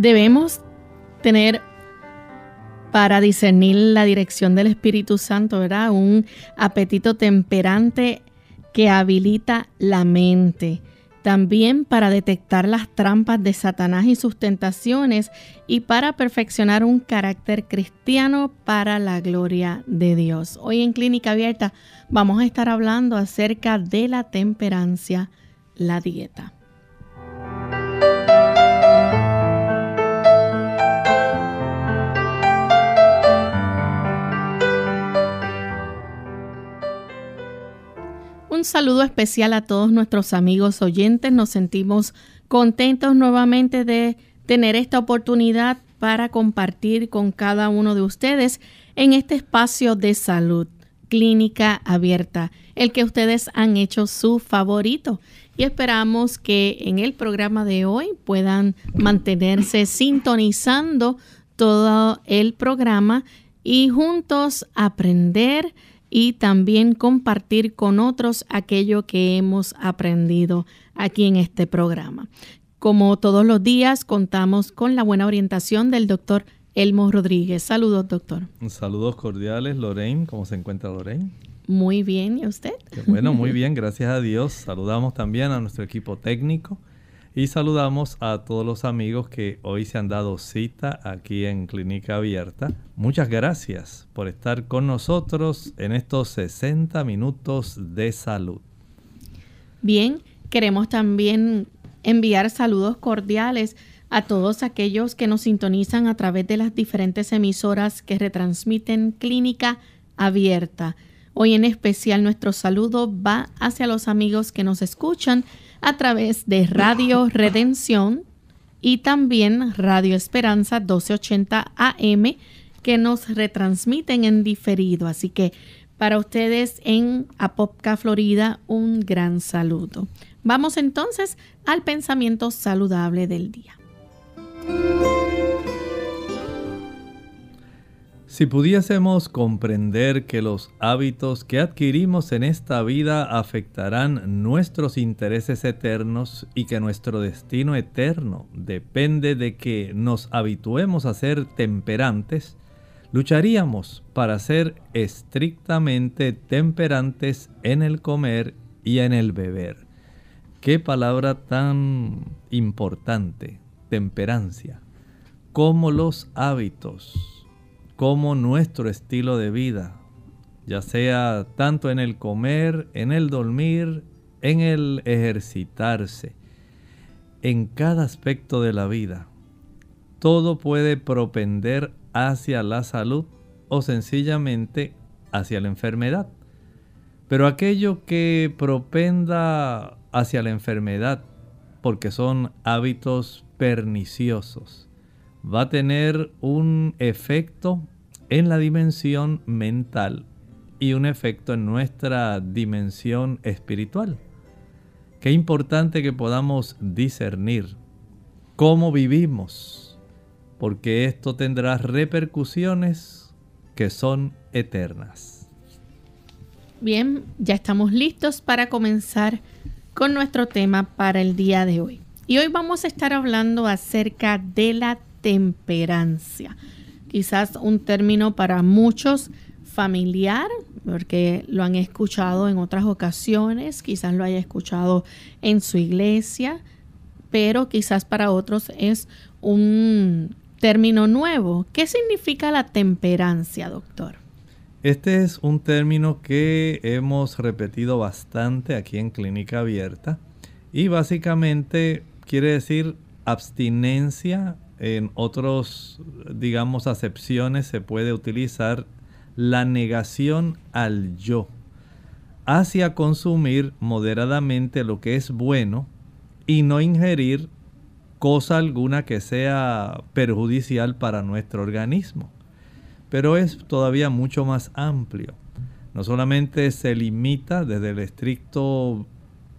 Debemos tener para discernir la dirección del Espíritu Santo, ¿verdad? Un apetito temperante que habilita la mente. También para detectar las trampas de Satanás y sus tentaciones y para perfeccionar un carácter cristiano para la gloria de Dios. Hoy en Clínica Abierta vamos a estar hablando acerca de la temperancia, la dieta. Un saludo especial a todos nuestros amigos oyentes. Nos sentimos contentos nuevamente de tener esta oportunidad para compartir con cada uno de ustedes en este espacio de salud, clínica abierta, el que ustedes han hecho su favorito. Y esperamos que en el programa de hoy puedan mantenerse sintonizando todo el programa y juntos aprender y también compartir con otros aquello que hemos aprendido aquí en este programa. Como todos los días, contamos con la buena orientación del doctor Elmo Rodríguez. Saludos, doctor. Saludos cordiales, Lorraine. ¿Cómo se encuentra Lorraine? Muy bien, ¿y usted? bueno, muy bien, gracias a Dios. Saludamos también a nuestro equipo técnico y saludamos a todos los amigos que hoy se han dado cita aquí en Clínica Abierta. Muchas gracias por estar con nosotros en estos 60 minutos de salud. Bien, queremos también enviar saludos cordiales a todos aquellos que nos sintonizan a través de las diferentes emisoras que retransmiten Clínica Abierta. Hoy en especial nuestro saludo va hacia los amigos que nos escuchan a través de Radio Redención y también Radio Esperanza 1280 AM que nos retransmiten en diferido. Así que para ustedes en Apopka, Florida, un gran saludo. Vamos entonces al pensamiento saludable del día. Si pudiésemos comprender que los hábitos que adquirimos en esta vida afectarán nuestros intereses eternos y que nuestro destino eterno depende de que nos habituemos a ser temperantes, lucharíamos para ser estrictamente temperantes en el comer y en el beber. Qué palabra tan importante, temperancia. Como los hábitos como nuestro estilo de vida, ya sea tanto en el comer, en el dormir, en el ejercitarse, en cada aspecto de la vida. Todo puede propender hacia la salud o sencillamente hacia la enfermedad. Pero aquello que propenda hacia la enfermedad, porque son hábitos perniciosos, va a tener un efecto en la dimensión mental y un efecto en nuestra dimensión espiritual. Qué importante que podamos discernir cómo vivimos, porque esto tendrá repercusiones que son eternas. Bien, ya estamos listos para comenzar con nuestro tema para el día de hoy. Y hoy vamos a estar hablando acerca de la temperancia. Quizás un término para muchos familiar, porque lo han escuchado en otras ocasiones, quizás lo haya escuchado en su iglesia, pero quizás para otros es un término nuevo. ¿Qué significa la temperancia, doctor? Este es un término que hemos repetido bastante aquí en Clínica Abierta Y básicamente quiere decir abstinencia. En otros, digamos, acepciones se puede utilizar la negación al yo hacia consumir moderadamente lo que es bueno y no ingerir cosa alguna que sea perjudicial para nuestro organismo. Pero es todavía mucho más amplio. No solamente se limita desde el estricto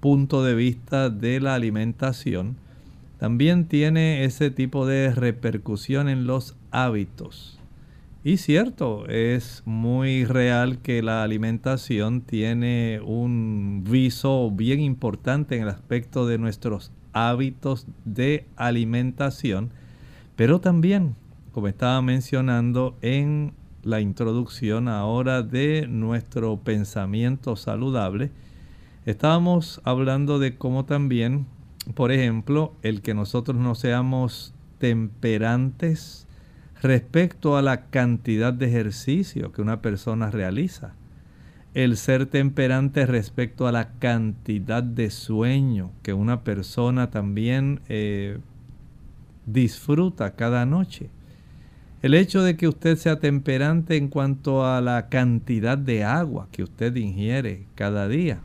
punto de vista de la alimentación, también tiene ese tipo de repercusión en los hábitos. Y cierto, es muy real que la alimentación tiene un viso bien importante en el aspecto de nuestros hábitos de alimentación, pero también, como estaba mencionando en la introducción ahora de nuestro pensamiento saludable, estábamos hablando de cómo también, por ejemplo, el que nosotros no seamos temperantes, respecto a la cantidad de ejercicio que una persona realiza. El ser temperante respecto a la cantidad de sueño que una persona también eh, disfruta cada noche. El hecho de que usted sea temperante en cuanto a la cantidad de agua que usted ingiere cada día.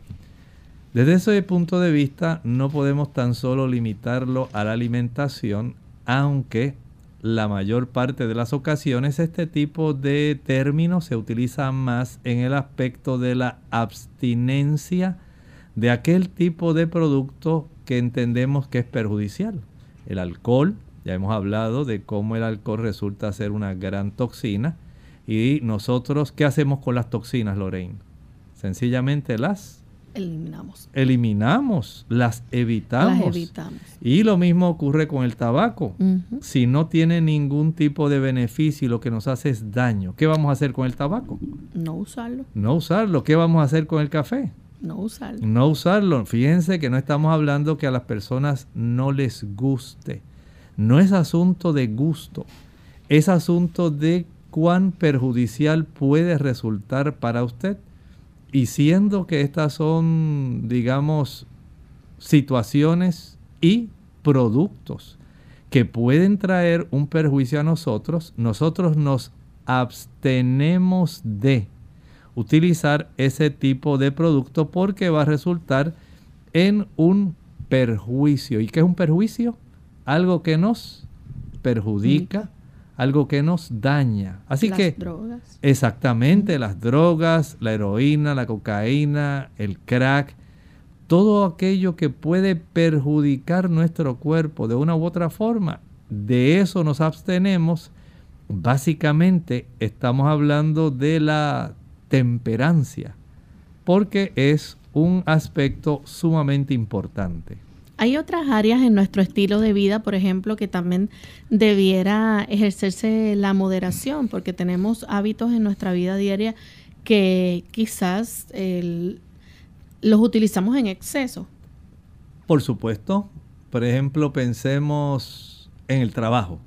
Desde ese punto de vista no podemos tan solo limitarlo a la alimentación, aunque la mayor parte de las ocasiones este tipo de términos se utiliza más en el aspecto de la abstinencia de aquel tipo de producto que entendemos que es perjudicial. El alcohol, ya hemos hablado de cómo el alcohol resulta ser una gran toxina. Y nosotros, ¿qué hacemos con las toxinas, Lorraine? Sencillamente las eliminamos. Eliminamos, las evitamos. Las evitamos. Y lo mismo ocurre con el tabaco. Si no tiene ningún tipo de beneficio y lo que nos hace es daño, ¿qué vamos a hacer con el tabaco? No usarlo. No usarlo. ¿Qué vamos a hacer con el café? No usarlo. No usarlo. Fíjense que no estamos hablando que a las personas no les guste. No es asunto de gusto. Es asunto de cuán perjudicial puede resultar para usted. Y siendo que estas son, digamos, situaciones y productos que pueden traer un perjuicio a nosotros, nosotros nos abstenemos de utilizar ese tipo de producto porque va a resultar en un perjuicio. ¿Y qué es un perjuicio? Algo que nos perjudica, algo que nos daña. Así las que drogas. exactamente las drogas, la heroína, la cocaína, el crack, todo aquello que puede perjudicar nuestro cuerpo de una u otra forma, de eso nos abstenemos. Básicamente estamos hablando de la temperancia, porque es un aspecto sumamente importante. Hay otras áreas en nuestro estilo de vida, por ejemplo, que también debiera ejercerse la moderación, porque tenemos hábitos en nuestra vida diaria que quizás los utilizamos en exceso. Por supuesto. Por ejemplo, pensemos en el trabajo.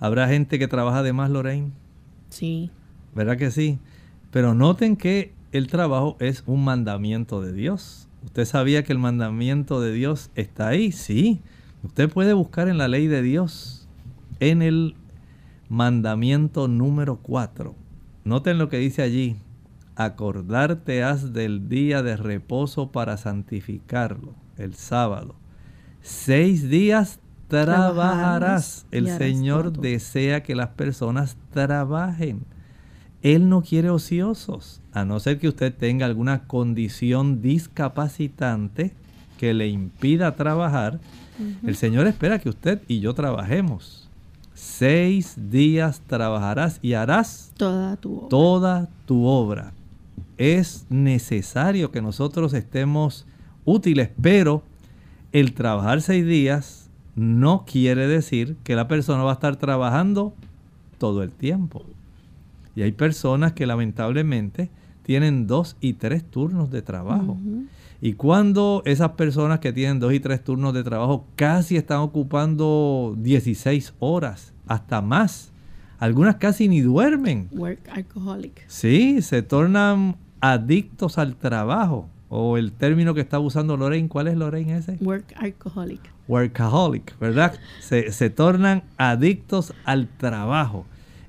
¿Habrá gente que trabaja de más, Lorraine? Sí. ¿Verdad que sí? Pero noten que el trabajo es un mandamiento de Dios. ¿Usted sabía que el mandamiento de Dios está ahí? Sí. Usted puede buscar en la ley de Dios, en el mandamiento número 4. Noten lo que dice allí. Acordarte has del día de reposo para santificarlo, el sábado. Seis días trabajarás. El Señor desea que las personas trabajen. Él no quiere ociosos, a no ser que usted tenga alguna condición discapacitante que le impida trabajar. El Señor espera que usted y yo trabajemos. Seis días trabajarás y harás toda tu obra. Toda tu obra. Es necesario que nosotros estemos útiles, pero el trabajar seis días no quiere decir que la persona va a estar trabajando todo el tiempo. Y hay personas que lamentablemente tienen dos y tres turnos de trabajo. Y cuando esas personas que tienen dos y tres turnos de trabajo casi están ocupando 16 horas, hasta más, algunas casi ni duermen. Work alcoholic. Sí, se tornan adictos al trabajo. o el término que está usando Lorraine, ¿cuál es Lorraine ese? Workaholic. Workaholic, ¿verdad? Se, se tornan adictos al trabajo.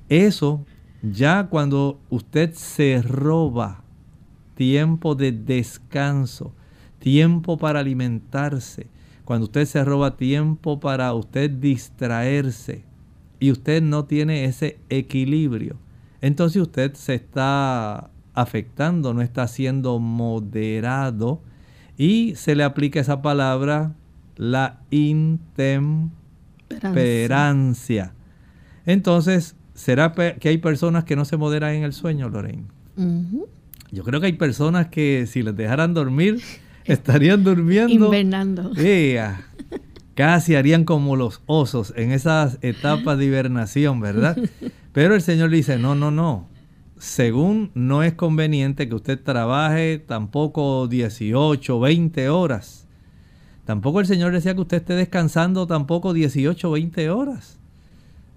Eso ya cuando usted se roba tiempo de descanso, tiempo para alimentarse, cuando usted se roba tiempo para usted distraerse y usted no tiene ese equilibrio, entonces usted se está afectando, no está siendo moderado y se le aplica esa palabra, la intemperancia. Entonces, ¿será que hay personas que no se moderan en el sueño, Lorraine? Yo creo que hay personas que si les dejaran dormir, estarían durmiendo. Invernando. casi harían como los osos en esas etapas de hibernación, ¿verdad? Pero el Señor dice, no, no, no según no es conveniente que usted trabaje tampoco 18, 20 horas. Tampoco el Señor decía que usted esté descansando tampoco 18, 20 horas.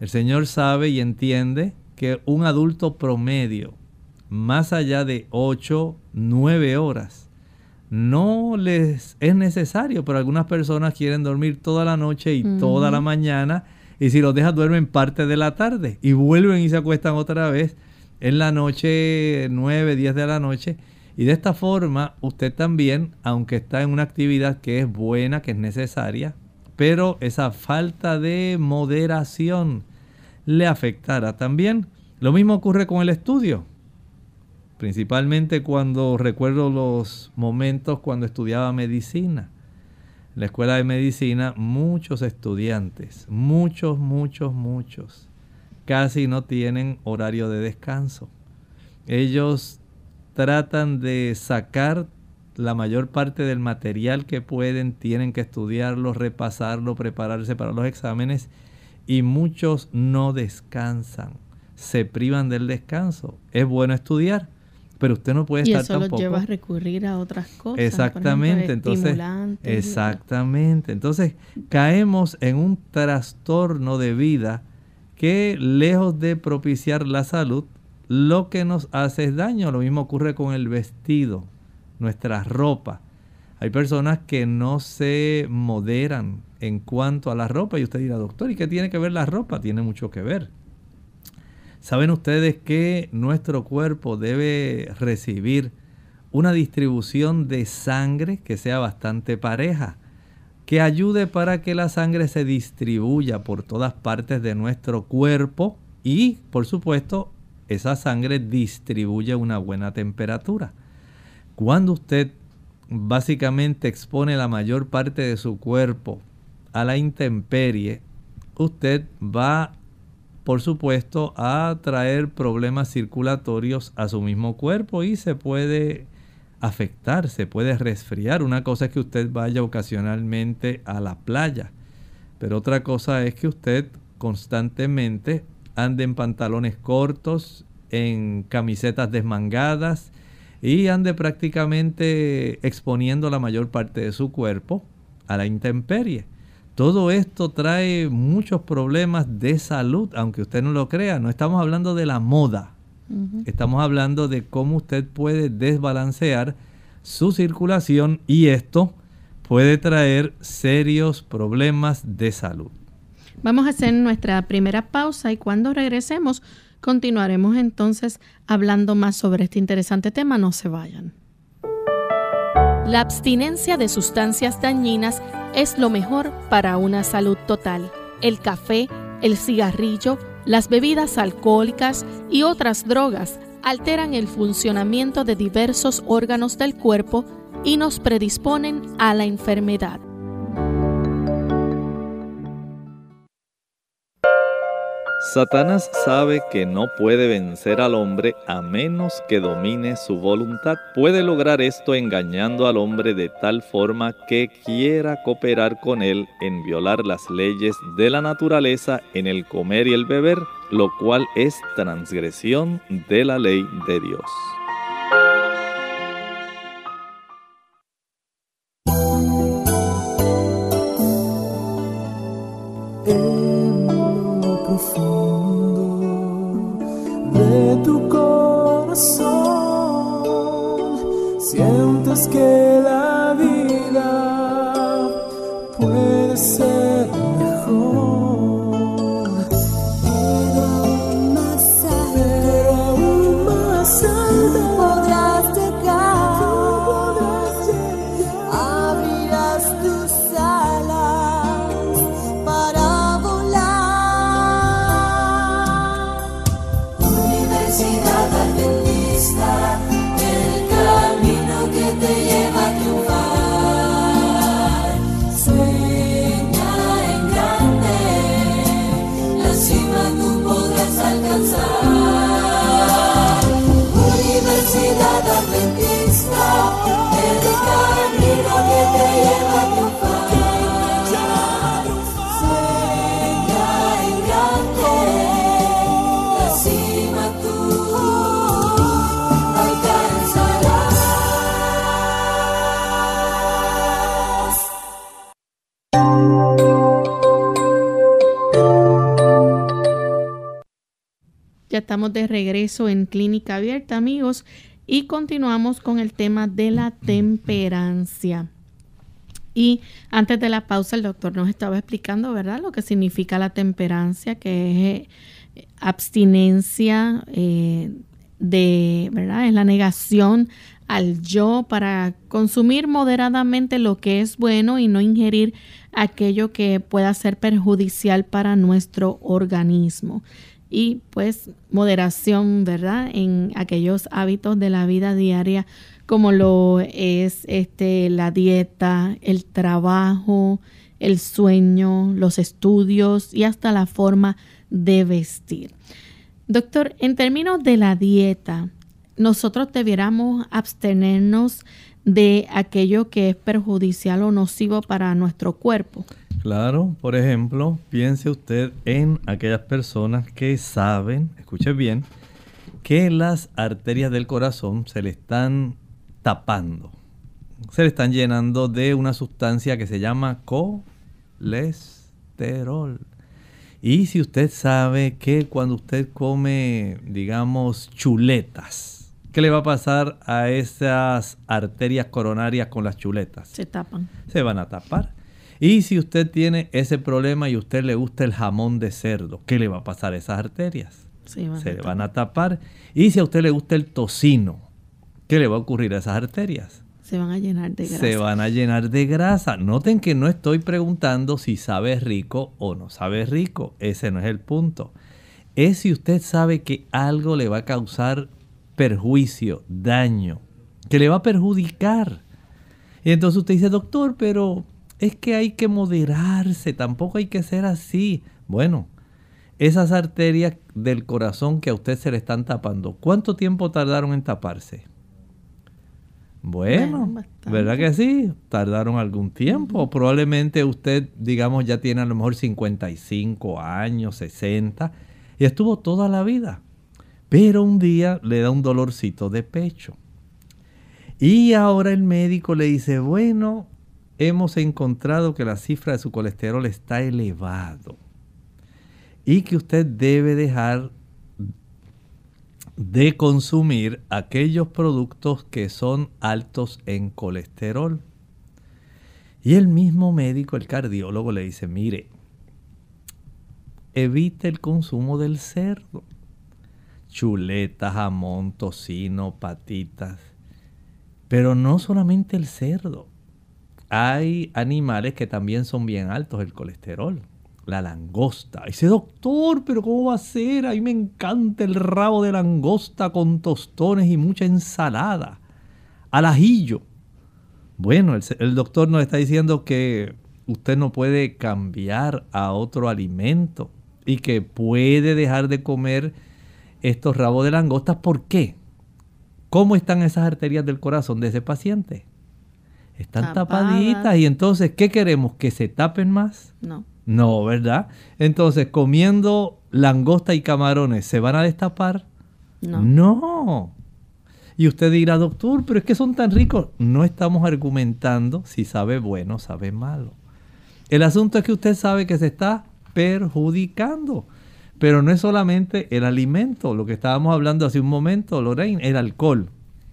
El Señor sabe y entiende que un adulto promedio, más allá de 8, 9 horas, no les es necesario, pero algunas personas quieren dormir toda la noche y toda la mañana, y si los dejan duermen parte de la tarde y vuelven y se acuestan otra vez en la noche, 9, 10 de la noche. Y de esta forma, usted también, aunque está en una actividad que es buena, que es necesaria, pero esa falta de moderación le afectará también. Lo mismo ocurre con el estudio. Principalmente cuando recuerdo los momentos cuando estudiaba medicina. En la escuela de medicina, muchos estudiantes, muchos, muchos, muchos, casi no tienen horario de descanso. Ellos tratan de sacar la mayor parte del material que pueden, tienen que estudiarlo, repasarlo, prepararse para los exámenes y muchos no descansan, se privan del descanso. Es bueno estudiar, pero usted no puede estar tampoco. Y eso lo lleva a recurrir a otras cosas. Exactamente, entonces. Exactamente. Entonces caemos en un trastorno de vida que lejos de propiciar la salud, lo que nos hace es daño. Lo mismo ocurre con el vestido, nuestra ropa. Hay personas que no se moderan en cuanto a la ropa y usted dirá, doctor, ¿y qué tiene que ver la ropa? Tiene mucho que ver. ¿Saben ustedes que nuestro cuerpo debe recibir una distribución de sangre que sea bastante pareja? que ayude para que la sangre se distribuya por todas partes de nuestro cuerpo y, por supuesto, esa sangre distribuye una buena temperatura. Cuando usted básicamente expone la mayor parte de su cuerpo a la intemperie, usted va, por supuesto, a traer problemas circulatorios a su mismo cuerpo y se puede afectar, se puede resfriar. Una cosa es que usted vaya ocasionalmente a la playa, pero otra cosa es que usted constantemente ande en pantalones cortos, en camisetas desmangadas y ande prácticamente exponiendo la mayor parte de su cuerpo a la intemperie. Todo esto trae muchos problemas de salud, aunque usted no lo crea. No estamos hablando de la moda, Estamos hablando de cómo usted puede desbalancear su circulación y esto puede traer serios problemas de salud. Vamos a hacer nuestra primera pausa y cuando regresemos continuaremos entonces hablando más sobre este interesante tema. No se vayan. La abstinencia de sustancias dañinas es lo mejor para una salud total. El café, el cigarrillo, las bebidas alcohólicas y otras drogas alteran el funcionamiento de diversos órganos del cuerpo y nos predisponen a la enfermedad. Satanás sabe que no puede vencer al hombre a menos que domine su voluntad. Puede lograr esto engañando al hombre de tal forma que quiera cooperar con él en violar las leyes de la naturaleza en el comer y el beber, lo cual es transgresión de la ley de Dios. Amigos, y continuamos con el tema de la temperancia. Y antes de la pausa, el doctor nos estaba explicando, ¿verdad?, lo que significa la temperancia, que es eh, abstinencia eh, de, ¿verdad?, es la negación al yo para consumir moderadamente lo que es bueno y no ingerir aquello que pueda ser perjudicial para nuestro organismo y pues moderación, ¿verdad? En aquellos hábitos de la vida diaria como lo es este la dieta, el trabajo, el sueño, los estudios y hasta la forma de vestir. Doctor, en términos de la dieta, nosotros debiéramos abstenernos de aquello que es perjudicial o nocivo para nuestro cuerpo. Claro, por ejemplo, piense usted en aquellas personas que saben, escuche bien, que las arterias del corazón se le están tapando, se le están llenando de una sustancia que se llama colesterol. Y si usted sabe que cuando usted come, digamos, chuletas, ¿qué le va a pasar a esas arterias coronarias con las chuletas? Se tapan. Se van a tapar. Y si usted tiene ese problema y a usted le gusta el jamón de cerdo, ¿qué le va a pasar a esas arterias? Se le van a tapar. Y si a usted le gusta el tocino, ¿qué le va a ocurrir a esas arterias? Se van a llenar de grasa. Se van a llenar de grasa. Noten que no estoy preguntando si sabe rico o no sabe rico. Ese no es el punto. Es si usted sabe que algo le va a causar perjuicio, daño, que le va a perjudicar. Y entonces usted dice, doctor, pero es que hay que moderarse, tampoco hay que ser así. Bueno, esas arterias del corazón que a usted se le están tapando, ¿cuánto tiempo tardaron en taparse? Bueno, ¿verdad que sí? Tardaron algún tiempo. Probablemente usted, digamos, ya tiene a lo mejor 55 años, 60, y estuvo toda la vida. Pero un día le da un dolorcito de pecho. Y ahora el médico le dice, bueno, hemos encontrado que la cifra de su colesterol está elevado y que usted debe dejar de consumir aquellos productos que son altos en colesterol. Y el mismo médico, el cardiólogo, le dice, mire, evite el consumo del cerdo. Chuletas, jamón, tocino, patitas. Pero no solamente el cerdo hay animales que también son bien altos el colesterol. La langosta. Dice, doctor, pero ¿cómo va a ser? A mí me encanta el rabo de langosta con tostones y mucha ensalada. Al ajillo. Bueno, el, el doctor nos está diciendo que usted no puede cambiar a otro alimento y que puede dejar de comer estos rabos de langosta. ¿Por qué? ¿Cómo están esas arterias del corazón de ese paciente? Están tapaditas y entonces, ¿qué queremos? ¿Que se tapen más? No. No, ¿verdad? Entonces, comiendo langosta y camarones, ¿se van a destapar? No. No. Y usted dirá, doctor, pero es que son tan ricos. No estamos argumentando si sabe bueno o sabe malo. El asunto es que usted sabe que se está perjudicando. Pero no es solamente el alimento, lo que estábamos hablando hace un momento, Lorraine, el alcohol.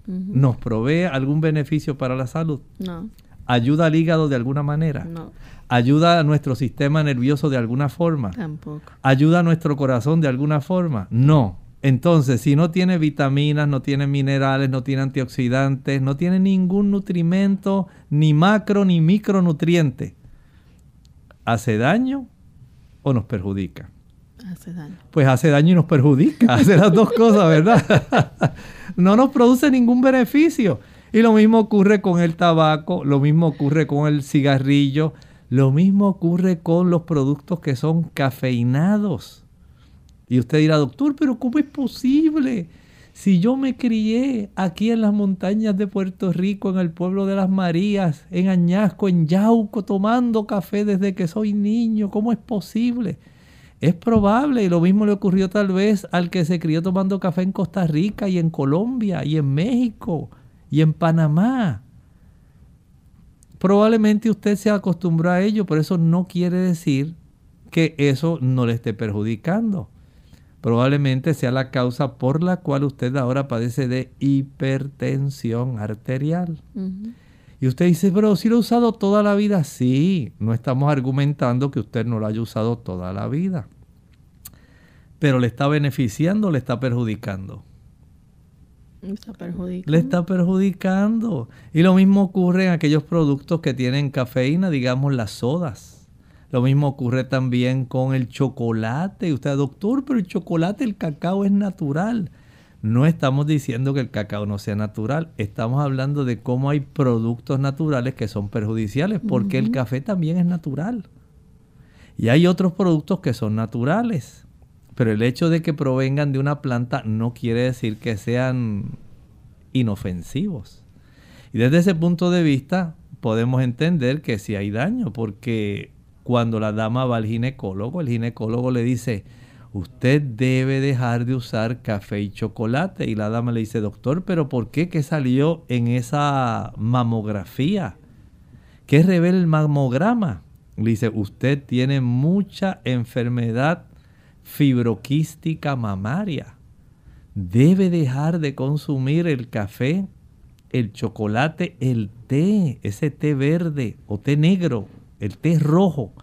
¿Nos provee algún beneficio para la salud? No. ¿Ayuda al hígado de alguna manera? No. ¿Ayuda a nuestro sistema nervioso de alguna forma? Tampoco. ¿Ayuda a nuestro corazón de alguna forma? No. Entonces, si no tiene vitaminas, no tiene minerales, no tiene antioxidantes, no tiene ningún nutrimento, ni macro ni micronutriente, ¿hace daño o nos perjudica? Hace daño. Pues hace daño y nos perjudica, hace las dos cosas, ¿verdad? no nos produce ningún beneficio. Y lo mismo ocurre con el tabaco, lo mismo ocurre con el cigarrillo, lo mismo ocurre con los productos que son cafeinados. Y usted dirá, doctor, pero ¿cómo es posible? Si yo me crié aquí en las montañas de Puerto Rico, en el pueblo de las Marías, en Añasco, en Yauco, tomando café desde que soy niño, ¿cómo es posible? Es probable, y lo mismo le ocurrió tal vez al que se crió tomando café en Costa Rica y en Colombia y en México y en Panamá. Probablemente usted se acostumbró a ello, pero eso no quiere decir que eso no le esté perjudicando. Probablemente sea la causa por la cual usted ahora padece de hipertensión arterial. Y usted dice, pero si lo he usado toda la vida. Sí, no estamos argumentando que usted no lo haya usado toda la vida. Pero le está beneficiando o le está perjudicando. Le está perjudicando. Le está perjudicando. Y lo mismo ocurre en aquellos productos que tienen cafeína, digamos las sodas. Lo mismo ocurre también con el chocolate. Y usted, doctor, pero el chocolate, el cacao es natural. No estamos diciendo que el cacao no sea natural, estamos hablando de cómo hay productos naturales que son perjudiciales, porque el café también es natural. Y hay otros productos que son naturales, pero el hecho de que provengan de una planta no quiere decir que sean inofensivos. Y desde ese punto de vista podemos entender que sí hay daño, porque cuando la dama va al ginecólogo, el ginecólogo le dice, usted debe dejar de usar café y chocolate. Y la dama le dice, doctor, pero ¿por qué? ¿Qué salió en esa mamografía? ¿Qué revela el mamograma? Le dice, usted tiene mucha enfermedad fibroquística mamaria. Debe dejar de consumir el café, el chocolate, el té, ese té verde o té negro, el té rojo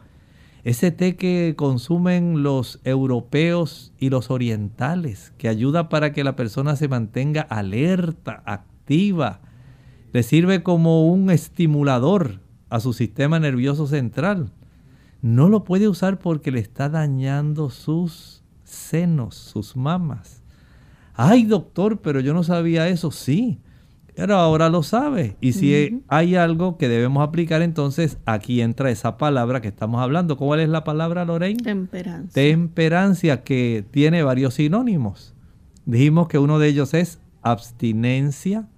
ese té que consumen los europeos y los orientales, que ayuda para que la persona se mantenga alerta, activa, le sirve como un estimulador a su sistema nervioso central. No lo puede usar porque le está dañando sus senos, sus mamas. Ay, doctor, pero yo no sabía eso. Sí, pero ahora lo sabe. Y si hay algo que debemos aplicar, entonces aquí entra esa palabra que estamos hablando. ¿Cuál es la palabra, Lorraine? Temperancia. Temperancia, que tiene varios sinónimos. Dijimos que uno de ellos es abstinencia,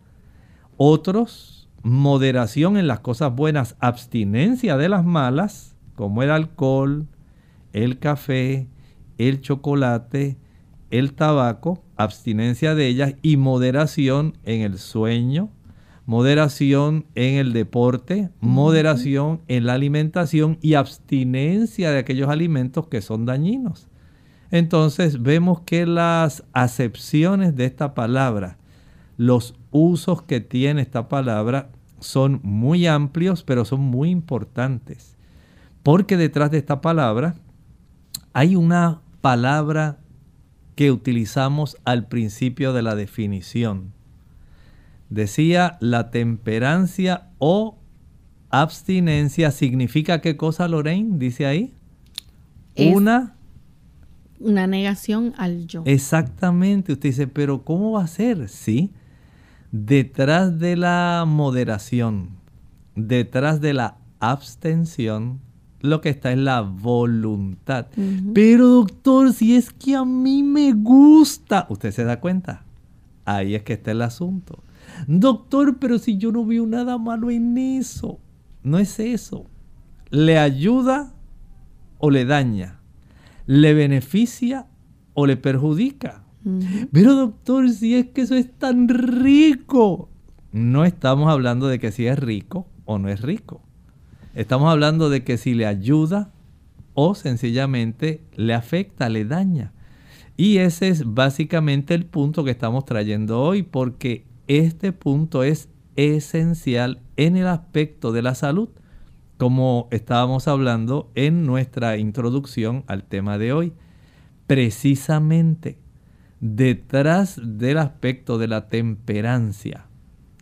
otros moderación en las cosas buenas, abstinencia de las malas, como el alcohol, el café, el chocolate, el tabaco, abstinencia de ellas y moderación en el sueño, moderación en el deporte, moderación en la alimentación y abstinencia de aquellos alimentos que son dañinos. Entonces vemos que las acepciones de esta palabra, los usos que tiene esta palabra son muy amplios, pero son muy importantes. Porque detrás de esta palabra hay una palabra que utilizamos al principio de la definición. Decía la temperancia o abstinencia significa qué cosa, Lorraine? Dice ahí. una una negación al yo. Exactamente. Usted dice, pero ¿cómo va a ser? Sí. Detrás de la moderación, detrás de la abstención, lo que está es la voluntad. Pero doctor, si es que a mí me gusta, ¿usted se da cuenta? Ahí es que está el asunto. Doctor, pero si yo no veo nada malo en eso, no es eso. ¿Le ayuda o le daña? ¿Le beneficia o le perjudica? Pero doctor, si es que eso es tan rico, no estamos hablando de que si es rico o no es rico. Estamos hablando de que si le ayuda o sencillamente le afecta, le daña. Y ese es básicamente el punto que estamos trayendo hoy, porque este punto es esencial en el aspecto de la salud, como estábamos hablando en nuestra introducción al tema de hoy. Precisamente detrás del aspecto de la temperancia,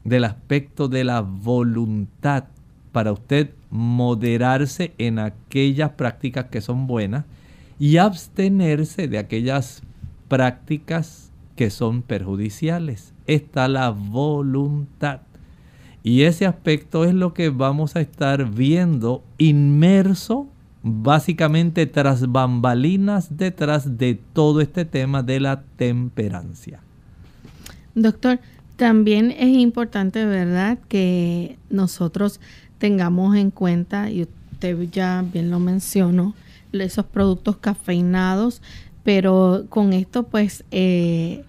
del aspecto de la voluntad, para usted moderarse en aquellas prácticas que son buenas y abstenerse de aquellas prácticas que son perjudiciales. Está la voluntad. Y ese aspecto es lo que vamos a estar viendo inmerso básicamente tras bambalinas detrás de todo este tema de la temperancia. Doctor, también es importante, ¿verdad?, que nosotros tengamos en cuenta, y usted ya bien lo mencionó, esos productos cafeinados, pero con esto pues eh,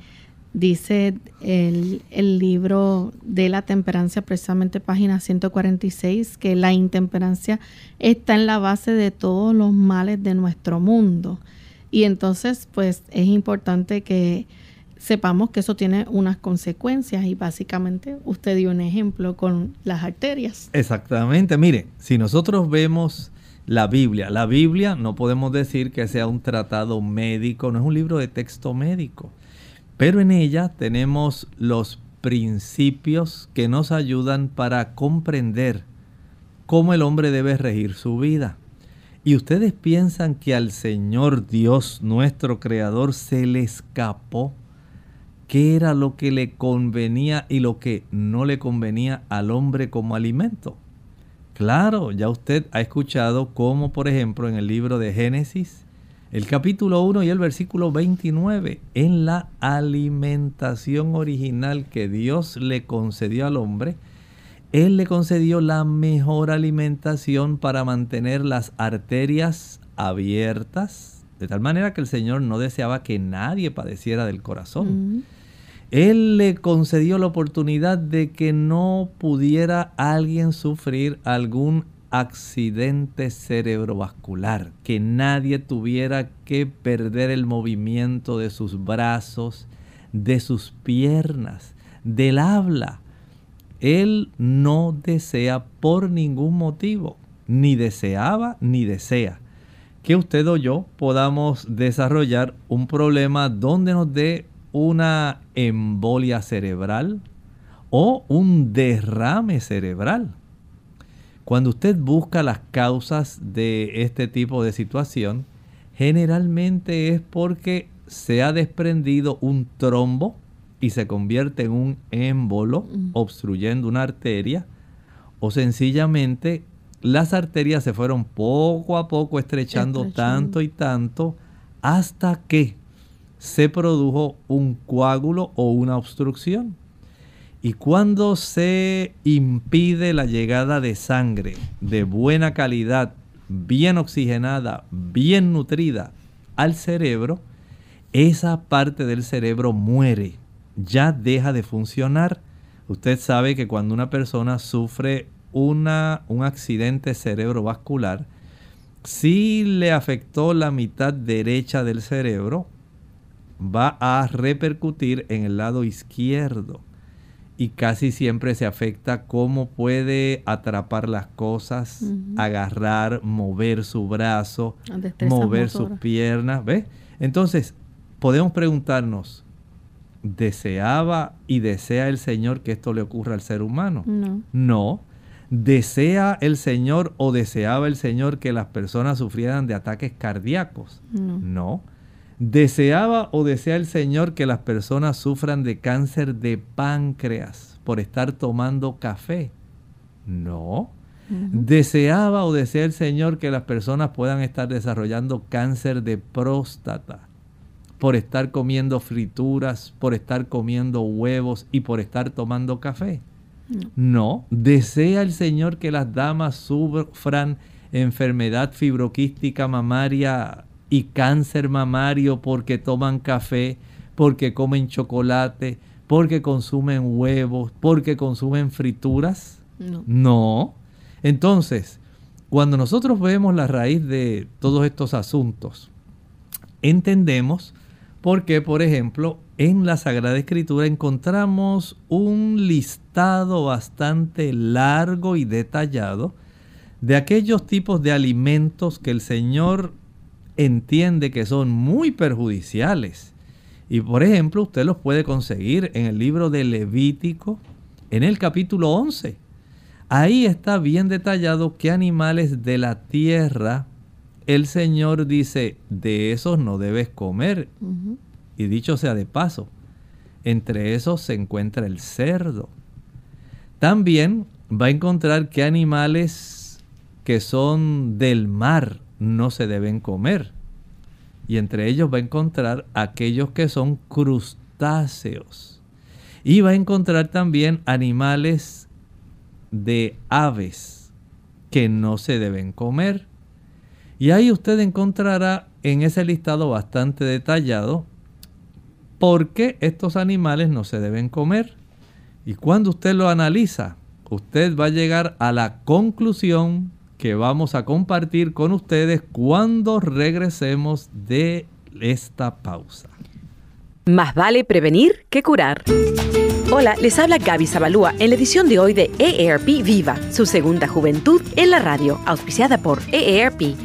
dice el, el, libro de la temperancia, precisamente página 146, que la intemperancia está en la base de todos los males de nuestro mundo. Y entonces pues es importante que sepamos que eso tiene unas consecuencias y básicamente usted dio un ejemplo con las arterias. Exactamente, mire, si nosotros vemos la Biblia, la Biblia no podemos decir que sea un tratado médico, no es un libro de texto médico, pero en ella tenemos los principios que nos ayudan para comprender cómo el hombre debe regir su vida. Y ustedes piensan que al Señor Dios, nuestro Creador, se le escapó qué era lo que le convenía y lo que no le convenía al hombre como alimento. Claro, ya usted ha escuchado cómo, por ejemplo, en el libro de Génesis, el capítulo 1 y el versículo 29, en la alimentación original que Dios le concedió al hombre, Él le concedió la mejor alimentación para mantener las arterias abiertas, de tal manera que el Señor no deseaba que nadie padeciera del corazón. Él le concedió la oportunidad de que no pudiera alguien sufrir algún accidente cerebrovascular, que nadie tuviera que perder el movimiento de sus brazos, de sus piernas, del habla. Él no desea por ningún motivo, ni deseaba ni desea que usted o yo podamos desarrollar un problema donde nos dé una embolia cerebral o un derrame cerebral. Cuando usted busca las causas de este tipo de situación, generalmente es porque se ha desprendido un trombo y se convierte en un émbolo obstruyendo una arteria o sencillamente las arterias se fueron poco a poco estrechando. tanto y tanto hasta que se produjo un coágulo o una obstrucción. Y cuando se impide la llegada de sangre de buena calidad, bien oxigenada, bien nutrida al cerebro, esa parte del cerebro muere, ya deja de funcionar. Usted sabe que cuando una persona sufre una, un accidente cerebrovascular, si le afectó la mitad derecha del cerebro, va a repercutir en el lado izquierdo y casi siempre se afecta cómo puede atrapar las cosas, agarrar, mover su brazo, mover sus piernas, ¿ves? Entonces, podemos preguntarnos, ¿deseaba y desea el Señor que esto le ocurra al ser humano? No. No. ¿Desea el Señor o deseaba el Señor que las personas sufrieran de ataques cardíacos? No. No. ¿Deseaba o desea el Señor que las personas sufran de cáncer de páncreas por estar tomando café? No. ¿Deseaba o desea el Señor que las personas puedan estar desarrollando cáncer de próstata por estar comiendo frituras, por estar comiendo huevos y por estar tomando café? No. no. ¿Desea el Señor que las damas sufran enfermedad fibroquística mamaria y cáncer mamario porque toman café, porque comen chocolate, porque consumen huevos, porque consumen frituras? No. no. Entonces, cuando nosotros vemos la raíz de todos estos asuntos, entendemos por qué, por ejemplo, en la Sagrada Escritura encontramos un listado bastante largo y detallado de aquellos tipos de alimentos que el Señor entiende que son muy perjudiciales. Y por ejemplo, usted los puede conseguir en el libro de Levítico, en el capítulo 11. Ahí está bien detallado qué animales de la tierra el Señor dice, de esos no debes comer. Y dicho sea de paso, entre esos se encuentra el cerdo. También va a encontrar qué animales que son del mar no se deben comer. Y entre ellos va a encontrar aquellos que son crustáceos. Y va a encontrar también animales de aves que no se deben comer. Y ahí usted encontrará en ese listado bastante detallado por qué estos animales no se deben comer. Y cuando usted lo analiza, usted va a llegar a la conclusión que vamos a compartir con ustedes cuando regresemos de esta pausa. Más vale prevenir que curar. Hola, les habla Gaby Zabalúa en la edición de hoy de EARP Viva, su segunda juventud en la radio, auspiciada por EARP.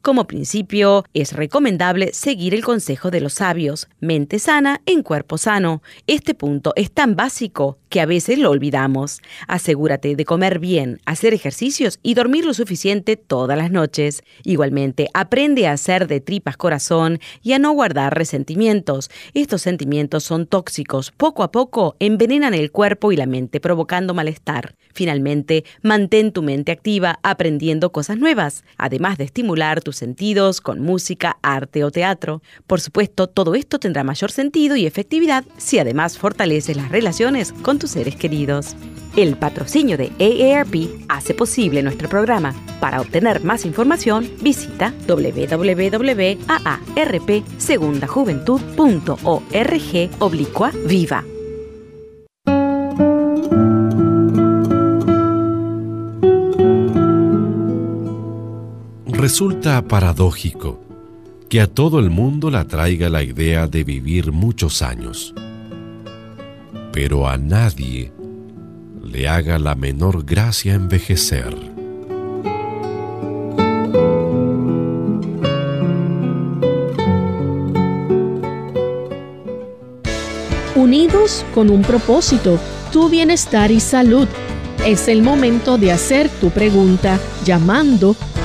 Como principio, es recomendable seguir el consejo de los sabios, mente sana en cuerpo sano. Este punto es tan básico que a veces lo olvidamos. Asegúrate de comer bien, hacer ejercicios y dormir lo suficiente todas las noches. Igualmente, aprende a hacer de tripas corazón y a no guardar resentimientos. Estos sentimientos son tóxicos. Poco a poco envenenan el cuerpo y la mente, provocando malestar. Finalmente, mantén tu mente activa aprendiendo cosas nuevas, además de estimular tus sentidos con música, arte o teatro. Por supuesto, todo esto tendrá mayor sentido y efectividad si además fortaleces las relaciones con tus seres queridos. El patrocinio de AARP hace posible nuestro programa. Para obtener más información, visita www.aarpsegundajuventud.org oblicua viva. Resulta paradójico que a todo el mundo le atraiga la idea de vivir muchos años, pero a nadie le haga la menor gracia envejecer. Unidos con un propósito, tu bienestar y salud. Es el momento de hacer tu pregunta llamando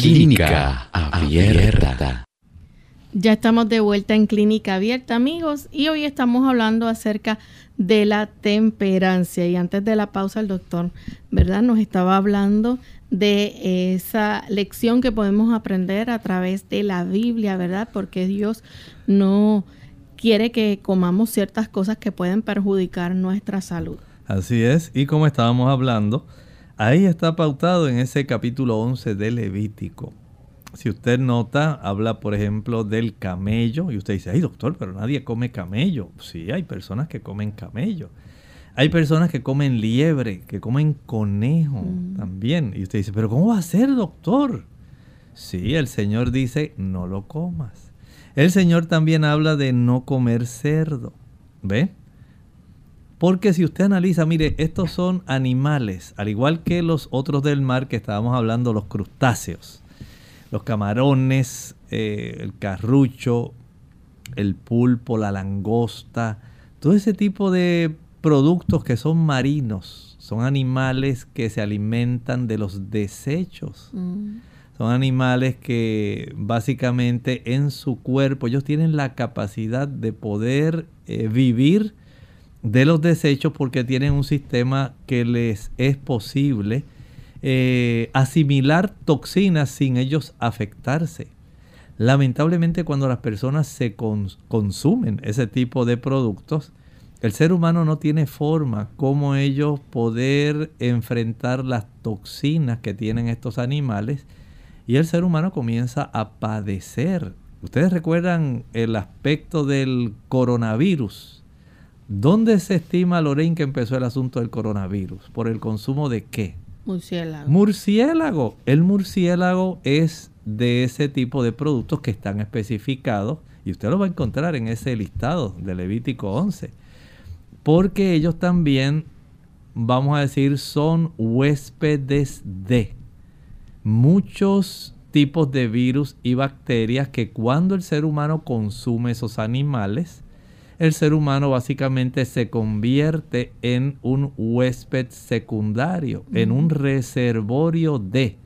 Clínica Abierta. Ya estamos de vuelta en Clínica Abierta, amigos, y hoy estamos hablando acerca de la temperancia. Y antes de la pausa, el doctor, ¿verdad? Nos estaba hablando de esa lección que podemos aprender a través de la Biblia, ¿verdad? Porque Dios no quiere que comamos ciertas cosas que pueden perjudicar nuestra salud. Así es, y como estábamos hablando, Ahí está pautado en ese capítulo 11 de Levítico. Si usted nota, habla por ejemplo del camello y usted dice, ay doctor, pero nadie come camello. Sí, hay personas que comen camello. Hay personas que comen liebre, que comen conejo mm. también. Y usted dice, pero ¿cómo va a ser doctor? Sí, el Señor dice, no lo comas. El Señor también habla de no comer cerdo. ¿Ve? Porque si usted analiza, mire, estos son animales, al igual que los otros del mar que estábamos hablando, los crustáceos, los camarones, eh, el carrucho, el pulpo, la langosta, todo ese tipo de productos que son marinos, son animales que se alimentan de los desechos. Mm. Son animales que básicamente en su cuerpo ellos tienen la capacidad de poder eh, vivir de los desechos porque tienen un sistema que les es posible eh, asimilar toxinas sin ellos afectarse. Lamentablemente cuando las personas se consumen ese tipo de productos, el ser humano no tiene forma como ellos poder enfrentar las toxinas que tienen estos animales y el ser humano comienza a padecer. Ustedes recuerdan el aspecto del coronavirus. ¿Dónde se estima, Lorraine, que empezó el asunto del coronavirus? ¿Por el consumo de qué? Murciélago. Murciélago. El murciélago es de ese tipo de productos que están especificados y usted lo va a encontrar en ese listado de Levítico 11. Porque ellos también, vamos a decir, son huéspedes de muchos tipos de virus y bacterias que cuando el ser humano consume esos animales, el ser humano básicamente se convierte en un huésped secundario, en un reservorio de.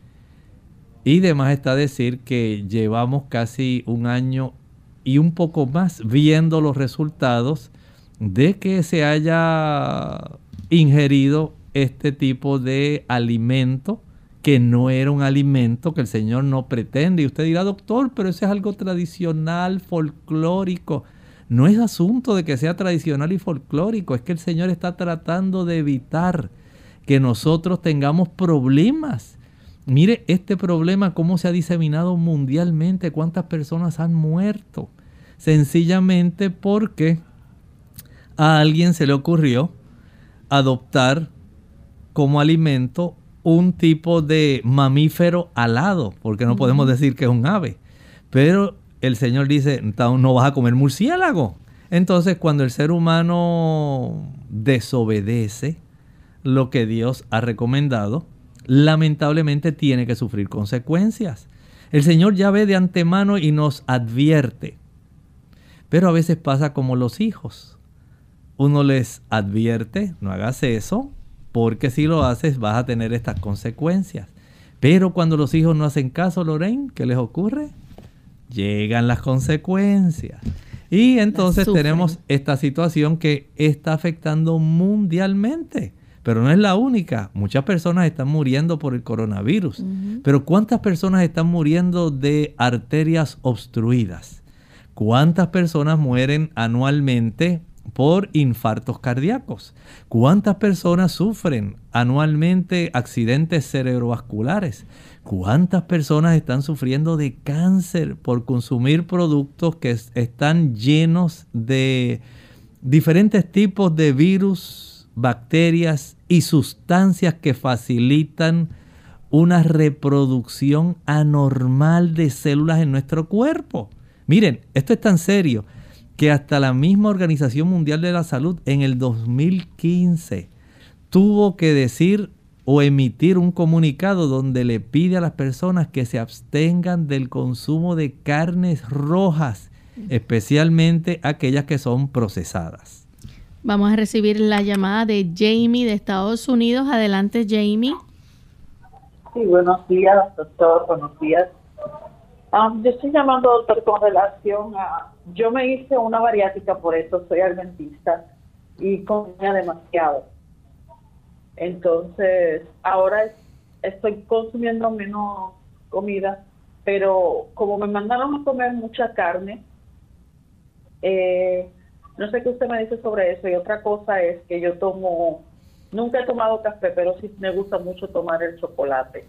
Y demás está decir que llevamos casi un año y un poco más viendo los resultados de que se haya ingerido este tipo de alimento que no era un alimento que el Señor no pretende. Y usted dirá, doctor, pero eso es algo tradicional, folclórico. No es asunto de que sea tradicional y folclórico, es que el Señor está tratando de evitar que nosotros tengamos problemas. Mire este problema, cómo se ha diseminado mundialmente, cuántas personas han muerto. Sencillamente porque a alguien se le ocurrió adoptar como alimento un tipo de mamífero alado, porque no podemos decir que es un ave. Pero el Señor dice, no vas a comer murciélago. Entonces cuando el ser humano desobedece lo que Dios ha recomendado, lamentablemente tiene que sufrir consecuencias. El Señor ya ve de antemano y nos advierte. Pero a veces pasa como los hijos. Uno les advierte, no hagas eso, porque si lo haces vas a tener estas consecuencias. Pero cuando los hijos no hacen caso, Lorraine, ¿qué les ocurre? Llegan las consecuencias. Y entonces tenemos esta situación que está afectando mundialmente. Pero no es la única. Muchas personas están muriendo por el coronavirus. Pero ¿cuántas personas están muriendo de arterias obstruidas? ¿Cuántas personas mueren anualmente por infartos cardíacos. ¿Cuántas personas sufren anualmente accidentes cerebrovasculares? ¿Cuántas personas están sufriendo de cáncer por consumir productos que están llenos de diferentes tipos de virus, bacterias y sustancias que facilitan una reproducción anormal de células en nuestro cuerpo? Miren, esto es tan serio que hasta la misma Organización Mundial de la Salud en el 2015 tuvo que decir o emitir un comunicado donde le pide a las personas que se abstengan del consumo de carnes rojas, especialmente aquellas que son procesadas. Vamos a recibir la llamada de Jamie de Estados Unidos. Adelante, Jamie. Sí, buenos días, doctor. Buenos días. Ah, yo estoy llamando, doctor, con relación a... Yo me hice una bariátrica, por eso soy adventista, y comía demasiado. Entonces, ahora estoy consumiendo menos comida, pero como me mandaron a comer mucha carne, eh, no sé qué usted me dice sobre eso. Y otra cosa es que yo tomo, nunca he tomado café, pero sí me gusta mucho tomar el chocolate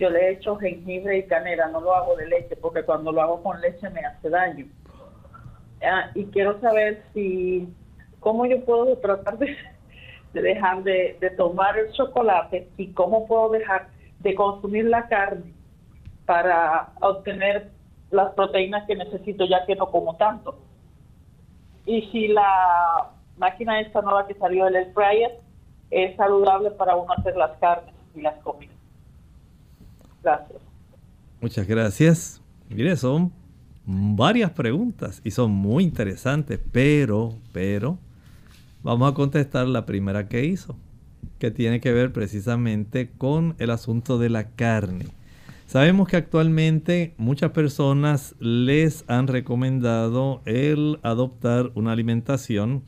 yo le echo jengibre y canela, no lo hago de leche porque cuando lo hago con leche me hace daño. Ah, y quiero saber si, cómo yo puedo tratar de, dejar de, tomar el chocolate y cómo puedo dejar de consumir la carne para obtener las proteínas que necesito ya que no como tanto. Y si la máquina esta nueva que salió del fryer es saludable para uno hacer las carnes y las comidas. Gracias. Muchas gracias. Mire, son varias preguntas y son muy interesantes, pero, pero, vamos a contestar la primera que hizo, que tiene que ver precisamente con el asunto de la carne. Sabemos que actualmente muchas personas les han recomendado el adoptar una alimentación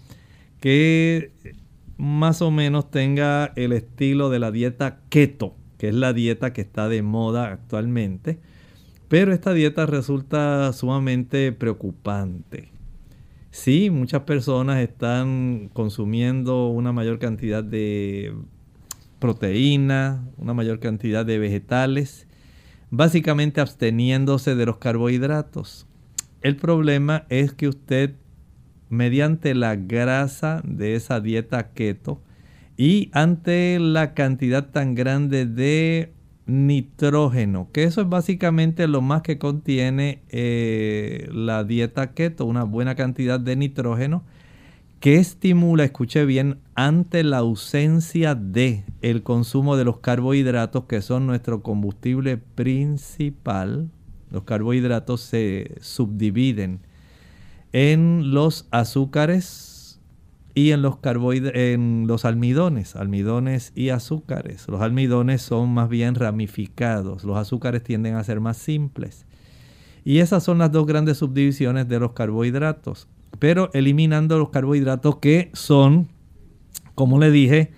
que más o menos tenga el estilo de la dieta keto, que es la dieta que está de moda actualmente. Pero esta dieta resulta sumamente preocupante. Sí, muchas personas están consumiendo una mayor cantidad de proteína, una mayor cantidad de vegetales básicamente absteniéndose de los carbohidratos. El problema es que usted, mediante la grasa de esa dieta keto y ante la cantidad tan grande de nitrógeno, que eso es básicamente lo más que contiene eh, la dieta keto, una buena cantidad de nitrógeno, que estimula, escuche bien, ante la ausencia de el consumo de los carbohidratos que son nuestro combustible principal. Los carbohidratos se subdividen en los azúcares y en los, en los almidones, almidones y azúcares. Los almidones son más bien ramificados, los azúcares tienden a ser más simples. Y esas son las dos grandes subdivisiones de los carbohidratos pero eliminando los carbohidratos que son, como le dije,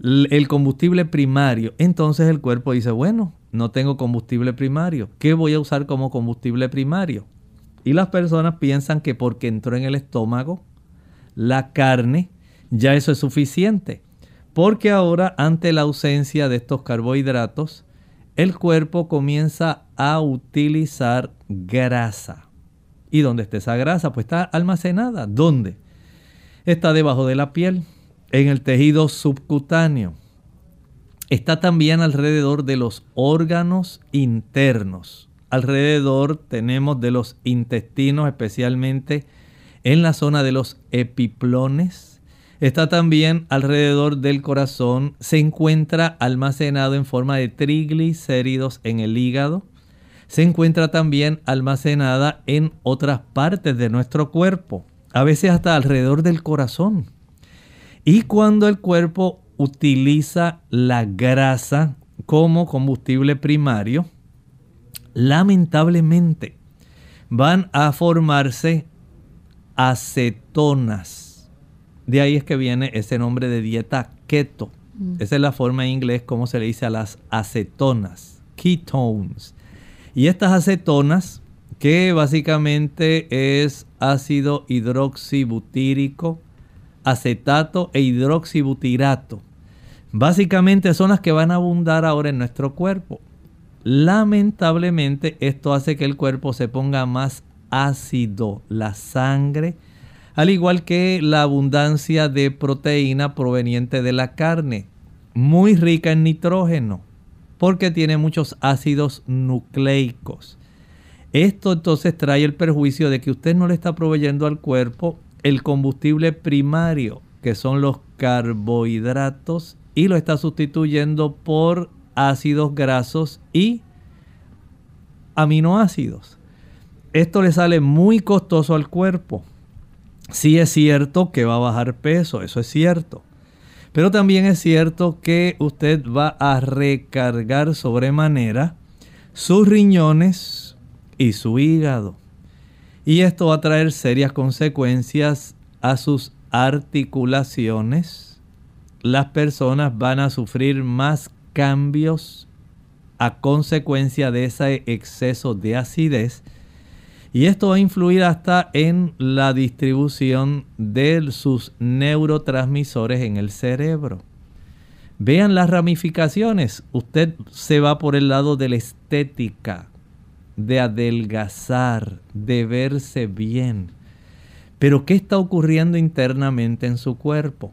el combustible primario. Entonces el cuerpo dice, bueno, no tengo combustible primario. ¿Qué voy a usar como combustible primario? Y las personas piensan que porque entró en el estómago la carne, ya eso es suficiente. Porque ahora, ante la ausencia de estos carbohidratos, el cuerpo comienza a utilizar grasa. ¿Y dónde está esa grasa? Pues está almacenada. ¿Dónde? Está debajo de la piel, en el tejido subcutáneo. Está también alrededor de los órganos internos. Alrededor tenemos de los intestinos, especialmente en la zona de los epiplones. Está también alrededor del corazón. Se encuentra almacenado en forma de triglicéridos en el hígado se encuentra también almacenada en otras partes de nuestro cuerpo, a veces hasta alrededor del corazón. Y cuando el cuerpo utiliza la grasa como combustible primario, lamentablemente van a formarse acetonas. De ahí es que viene ese nombre de dieta keto. Mm. Esa es la forma en inglés como se le dice a las acetonas, ketones. Y estas acetonas, que básicamente es ácido hidroxibutírico, acetato e hidroxibutirato, básicamente son las que van a abundar ahora en nuestro cuerpo. Lamentablemente esto hace que el cuerpo se ponga más ácido, la sangre, al igual que la abundancia de proteína proveniente de la carne, muy rica en nitrógeno porque tiene muchos ácidos nucleicos. Esto entonces trae el perjuicio de que usted no le está proveyendo al cuerpo el combustible primario, que son los carbohidratos, y lo está sustituyendo por ácidos grasos y aminoácidos. Esto le sale muy costoso al cuerpo. Sí es cierto que va a bajar peso, eso es cierto. Pero también es cierto que usted va a recargar sobremanera sus riñones y su hígado. Y esto va a traer serias consecuencias a sus articulaciones. Las personas van a sufrir más cambios a consecuencia de ese exceso de acidez y esto va a influir hasta en la distribución de sus neurotransmisores en el cerebro. Vean las ramificaciones. Usted se va por el lado de la estética, de adelgazar, de verse bien. Pero ¿qué está ocurriendo internamente en su cuerpo?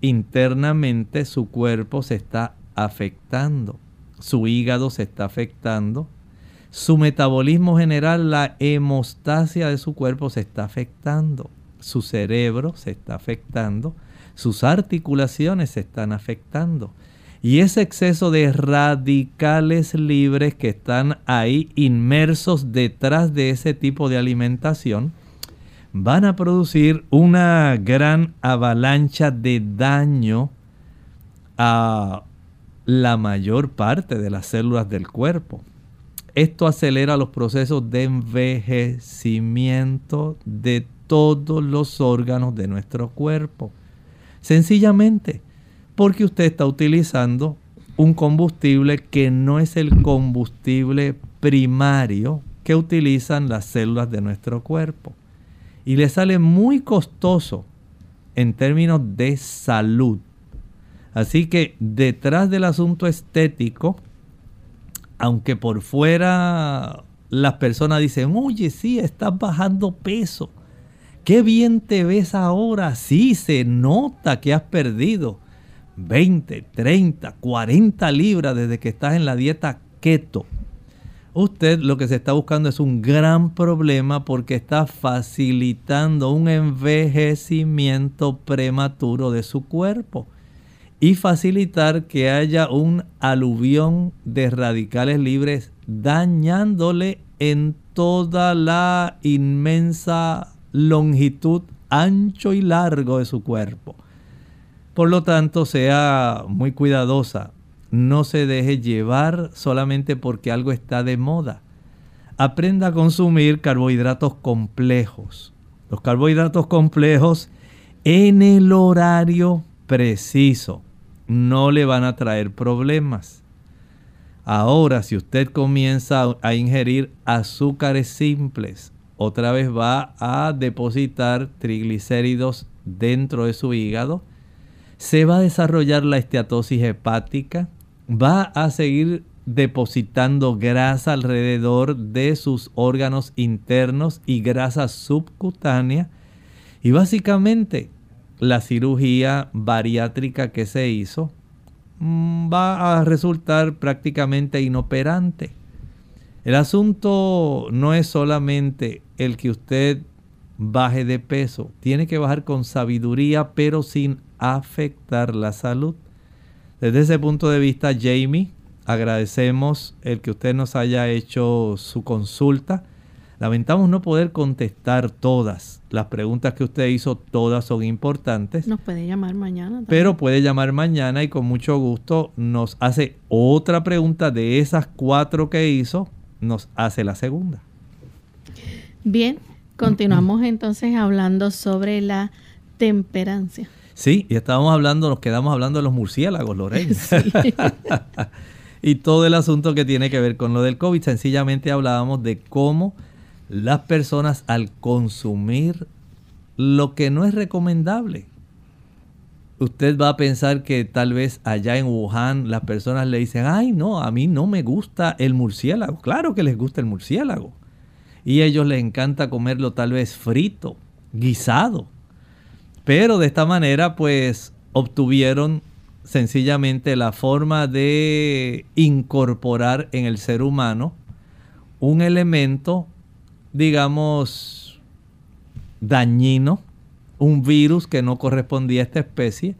Internamente su cuerpo se está afectando, su hígado se está afectando, su metabolismo general, la hemostasia de su cuerpo se está afectando, su cerebro se está afectando, sus articulaciones se están afectando. Y ese exceso de radicales libres que están ahí inmersos detrás de ese tipo de alimentación van a producir una gran avalancha de daño a la mayor parte de las células del cuerpo. Esto acelera los procesos de envejecimiento de todos los órganos de nuestro cuerpo. Sencillamente porque usted está utilizando un combustible que no es el combustible primario que utilizan las células de nuestro cuerpo. Y le sale muy costoso en términos de salud. Así que detrás del asunto estético, aunque por fuera las personas dicen, oye, sí, estás bajando peso. Qué bien te ves ahora. Sí, se nota que has perdido 20, 30, 40 libras desde que estás en la dieta keto. Usted lo que se está buscando es un gran problema porque está facilitando un envejecimiento prematuro de su cuerpo y facilitar que haya un aluvión de radicales libres dañándole en toda la inmensa longitud, ancho y largo de su cuerpo. Por lo tanto, sea muy cuidadosa. No se deje llevar solamente porque algo está de moda. Aprenda a consumir carbohidratos complejos. Los carbohidratos complejos en el horario preciso no le van a traer problemas. Ahora, si usted comienza a ingerir azúcares simples, otra vez va a depositar triglicéridos dentro de su hígado, se va a desarrollar la esteatosis hepática, va a seguir depositando grasa alrededor de sus órganos internos y grasa subcutánea. Y básicamente la cirugía bariátrica que se hizo mm, va a resultar prácticamente inoperante. El asunto no es solamente el que usted baje de peso, tiene que bajar con sabiduría pero sin afectar la salud. Desde ese punto de vista, Jamie, agradecemos el que usted nos haya hecho su consulta. Lamentamos no poder contestar todas las preguntas que usted hizo, todas son importantes. Nos puede llamar mañana. Pero puede llamar mañana y con mucho gusto nos hace otra pregunta de esas cuatro que hizo, nos hace la segunda. Bien, continuamos entonces hablando sobre la temperancia. Sí, y estábamos hablando, nos quedamos hablando de los murciélagos, Lorena. y todo el asunto que tiene que ver con lo del COVID. Sencillamente hablábamos de cómo las personas al consumir lo que no es recomendable. Usted va a pensar que tal vez allá en Wuhan las personas le dicen, ay no, a mí no me gusta el murciélago. Claro que les gusta el murciélago. Y a ellos les encanta comerlo tal vez frito, guisado. Pero de esta manera pues obtuvieron sencillamente la forma de incorporar en el ser humano un elemento digamos, dañino, un virus que no correspondía a esta especie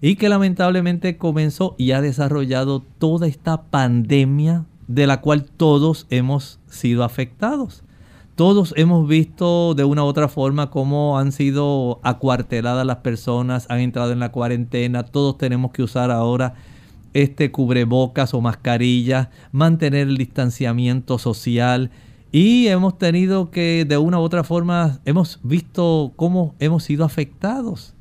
y que lamentablemente comenzó y ha desarrollado toda esta pandemia de la cual todos hemos sido afectados. Todos hemos visto de una u otra forma cómo han sido acuarteladas las personas, han entrado en la cuarentena, todos tenemos que usar ahora este cubrebocas o mascarilla, mantener el distanciamiento social, y hemos tenido que, de una u otra forma, hemos visto cómo hemos sido afectados.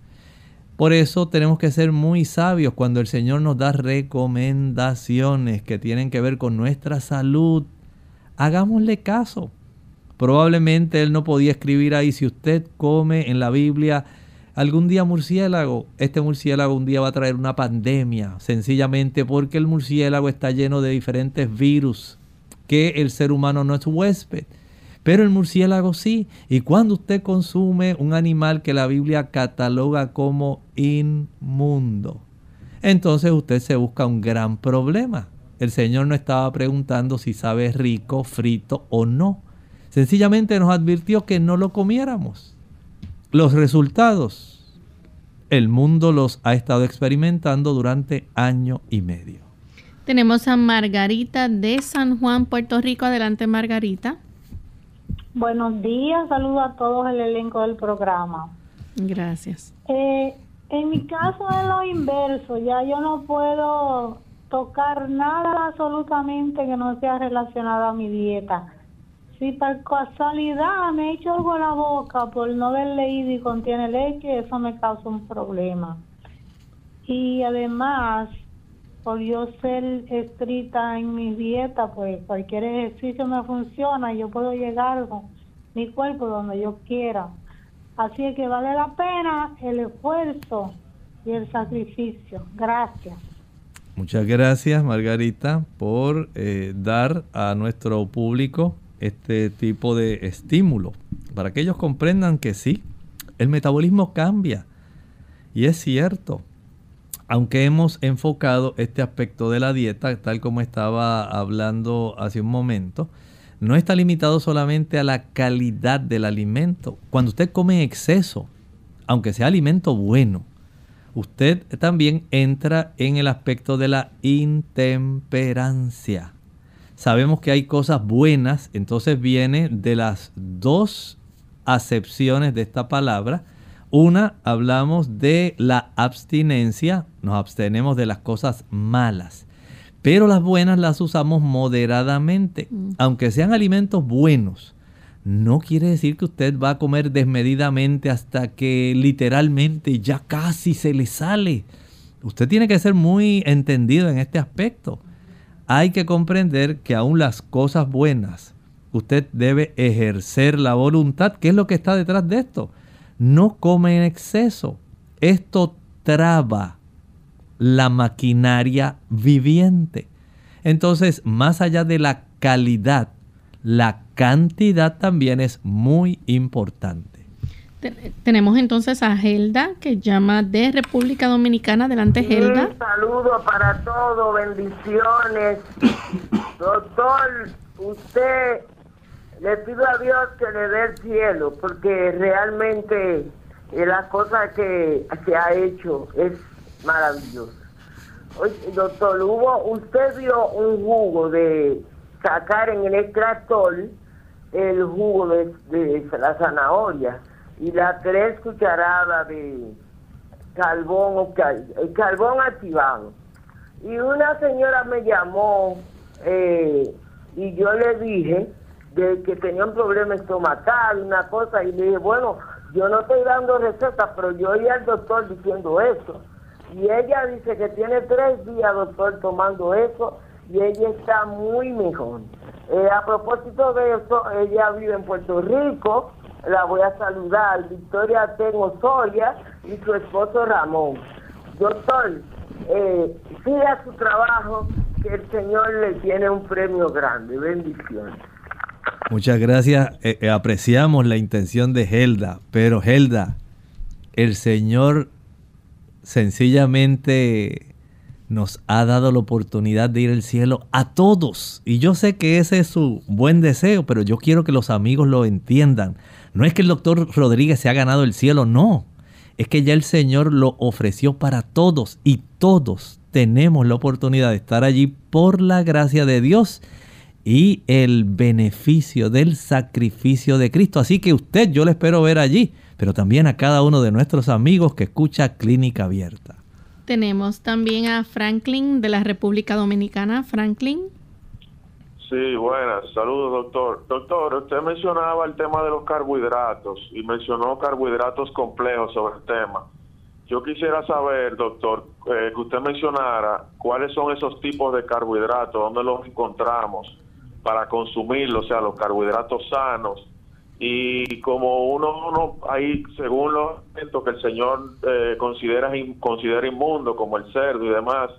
Por eso tenemos que ser muy sabios cuando el Señor nos da recomendaciones que tienen que ver con nuestra salud. Hagámosle caso. Probablemente Él no podía escribir ahí, si usted come en la Biblia algún día murciélago, este murciélago un día va a traer una pandemia, sencillamente porque el murciélago está lleno de diferentes virus que el ser humano no es huésped. Pero el murciélago sí. Y cuando usted consume un animal que la Biblia cataloga como inmundo, entonces usted se busca un gran problema. El Señor no estaba preguntando si sabe rico, frito o no. Sencillamente nos advirtió que no lo comiéramos. Los resultados. el mundo los ha estado experimentando durante año y medio. Tenemos a Margarita de San Juan, Puerto Rico. Adelante, Margarita. Buenos días, saludo a todos el elenco del programa. Gracias. Eh, en mi caso es lo inverso, ya yo no puedo tocar nada absolutamente que no sea relacionado a mi dieta. Si por casualidad me he hecho algo en la boca por no haber leído y contiene leche, eso me causa un problema. Y además, por yo ser estricta en mi dieta, pues cualquier ejercicio me funciona, yo puedo llegar con mi cuerpo donde yo quiera. Así es que vale la pena el esfuerzo y el sacrificio. Gracias. Muchas gracias, Margarita, por eh, dar a nuestro público este tipo de estímulo, para que ellos comprendan que sí, el metabolismo cambia. Y es cierto, aunque hemos enfocado este aspecto de la dieta, tal como estaba hablando hace un momento, no está limitado solamente a la calidad del alimento. Cuando usted come en exceso, aunque sea alimento bueno, usted también entra en el aspecto de la intemperancia. Sabemos que hay cosas buenas, entonces viene de las dos acepciones de esta palabra, una, hablamos de la abstinencia, nos abstenemos de las cosas malas, pero las buenas las usamos moderadamente, mm. aunque sean alimentos buenos. No quiere decir que usted va a comer desmedidamente hasta que literalmente ya casi se le sale. Usted tiene que ser muy entendido en este aspecto. Hay que comprender que aún las cosas buenas, usted debe ejercer la voluntad, que es lo que está detrás de esto no come en exceso. Esto traba la maquinaria viviente. Entonces, más allá de la calidad, la cantidad también es muy importante. Tenemos entonces a Gelda que llama de República Dominicana. Adelante, Gelda. Un saludo para todos, bendiciones. Doctor, usted le pido a Dios que le dé el cielo, porque realmente eh, la cosa que se ha hecho es maravillosa. Doctor, hubo, usted vio un jugo de sacar en el extractor el jugo de, la zanahoria y la tres cucharadas de carbón, el carbón activado. Y una señora me llamó eh, y yo le dije de que tenía un problema estomacal, una cosa, y le dije, bueno, yo no estoy dando recetas, pero yo oí al doctor diciendo eso. Y ella dice que tiene tres días, doctor, tomando eso, y ella está muy mejor. Eh, a propósito de eso, ella vive en Puerto Rico, la voy a saludar, Victoria Tengo Soria y su esposo Ramón. Doctor, eh, siga su trabajo, que el Señor le tiene un premio grande. Bendiciones. Muchas gracias. Eh, eh, apreciamos la intención de Helda, pero Helda, el Señor sencillamente nos ha dado la oportunidad de ir al cielo a todos. Y yo sé que ese es su buen deseo, pero yo quiero que los amigos lo entiendan. No es que el doctor Rodríguez se ha ganado el cielo, no. Es que ya el Señor lo ofreció para todos y todos tenemos la oportunidad de estar allí por la gracia de Dios y el beneficio del sacrificio de Cristo. Así que usted yo le espero ver allí, pero también a cada uno de nuestros amigos que escucha Clínica Abierta. Tenemos también a Franklin de la República Dominicana. Franklin. Sí, buenas. Saludos, doctor. Doctor, usted mencionaba el tema de los carbohidratos y mencionó carbohidratos complejos sobre el tema. Yo quisiera saber, doctor, eh, que usted mencionara cuáles son esos tipos de carbohidratos, dónde los encontramos para consumirlo, o sea, los carbohidratos sanos. Y como uno, uno ahí, según los elementos que el Señor eh, considera, considera inmundo, como el cerdo y demás,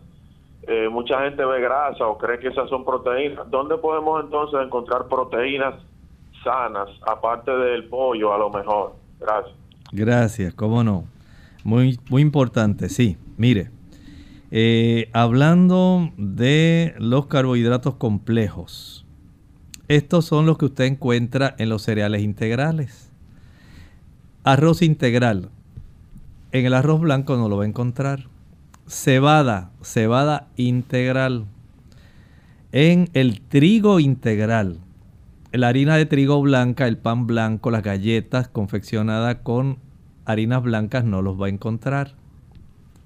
eh, mucha gente ve grasa o cree que esas son proteínas. ¿Dónde podemos entonces encontrar proteínas sanas, aparte del pollo a lo mejor? Gracias. Gracias, cómo no. Muy, muy importante, sí. Mire, eh, hablando de los carbohidratos complejos, estos son los que usted encuentra en los cereales integrales. Arroz integral, en el arroz blanco no lo va a encontrar. Cebada, cebada integral. En el trigo integral, la harina de trigo blanca, el pan blanco, las galletas confeccionadas con harinas blancas no los va a encontrar.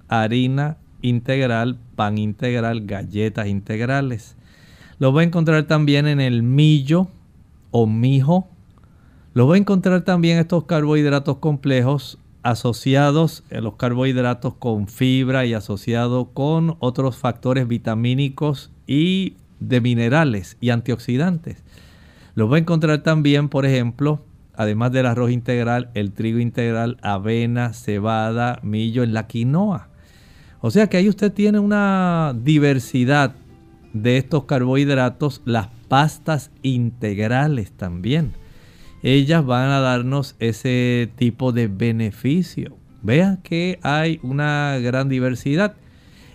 Harina integral, pan integral, galletas integrales. Los va a encontrar también en el millo o mijo. Los va a encontrar también estos carbohidratos complejos asociados a los carbohidratos con fibra y asociados con otros factores vitamínicos y de minerales y antioxidantes. Los va a encontrar también, por ejemplo, además del arroz integral, el trigo integral, avena, cebada, millo, en la quinoa. O sea que ahí usted tiene una diversidad de estos carbohidratos, las pastas integrales también. Ellas van a darnos ese tipo de beneficio. Vean que hay una gran diversidad.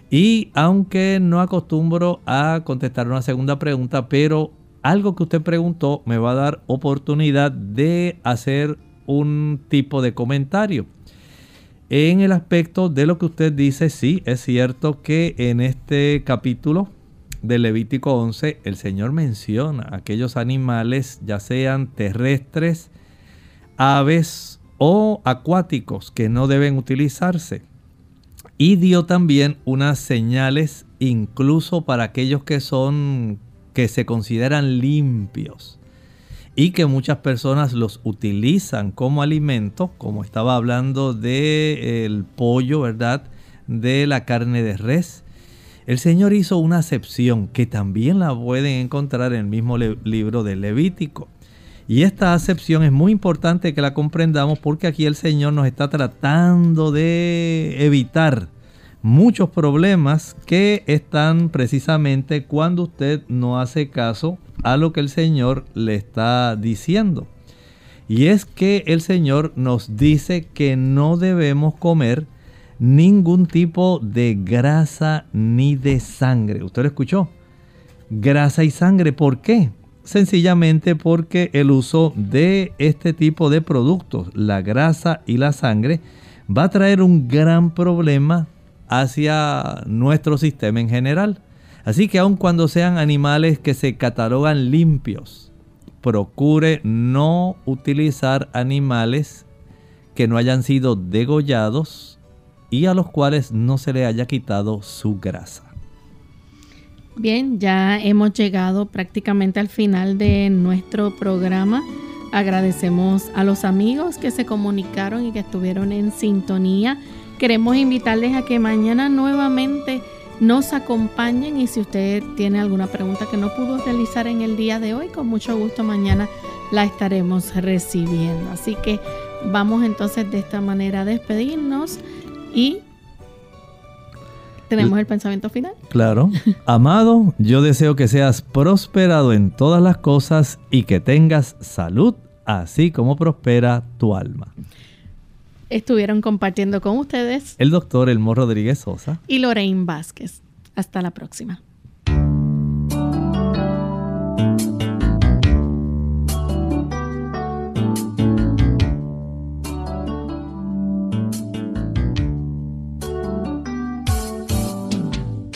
Y aunque no acostumbro a contestar una segunda pregunta, pero algo que usted preguntó me va a dar oportunidad de hacer un tipo de comentario. En el aspecto de lo que usted dice, sí, es cierto que en este capítulo de Levítico 11 el Señor menciona aquellos animales, ya sean terrestres, aves o acuáticos, que no deben utilizarse. Y dio también unas señales incluso para aquellos que son que se consideran limpios y que muchas personas los utilizan como alimento, como estaba hablando del pollo, ¿verdad? De la carne de res. El Señor hizo una acepción que también la pueden encontrar en el mismo libro de Levítico. Y esta acepción es muy importante que la comprendamos porque aquí el Señor nos está tratando de evitar muchos problemas que están precisamente cuando usted no hace caso a lo que el Señor le está diciendo. Y es que el Señor nos dice que no debemos comer ningún tipo de grasa ni de sangre. ¿Usted lo escuchó? Grasa y sangre. ¿Por qué? Sencillamente porque el uso de este tipo de productos, la grasa y la sangre, va a traer un gran problema hacia nuestro sistema en general. Así que aun cuando sean animales que se catalogan limpios, procure no utilizar animales que no hayan sido degollados y a los cuales no se le haya quitado su grasa. Bien, ya hemos llegado prácticamente al final de nuestro programa. Agradecemos a los amigos que se comunicaron y que estuvieron en sintonía Queremos invitarles a que mañana nuevamente nos acompañen y si usted tiene alguna pregunta que no pudo realizar en el día de hoy, con mucho gusto mañana la estaremos recibiendo. Así que vamos entonces de esta manera a despedirnos y tenemos el pensamiento final. Claro. Amado, yo deseo que seas prosperado en todas las cosas y que tengas salud, así como prospera tu alma estuvieron compartiendo con ustedes el doctor Elmo Rodríguez Sosa y Lorraine Vázquez. Hasta la próxima.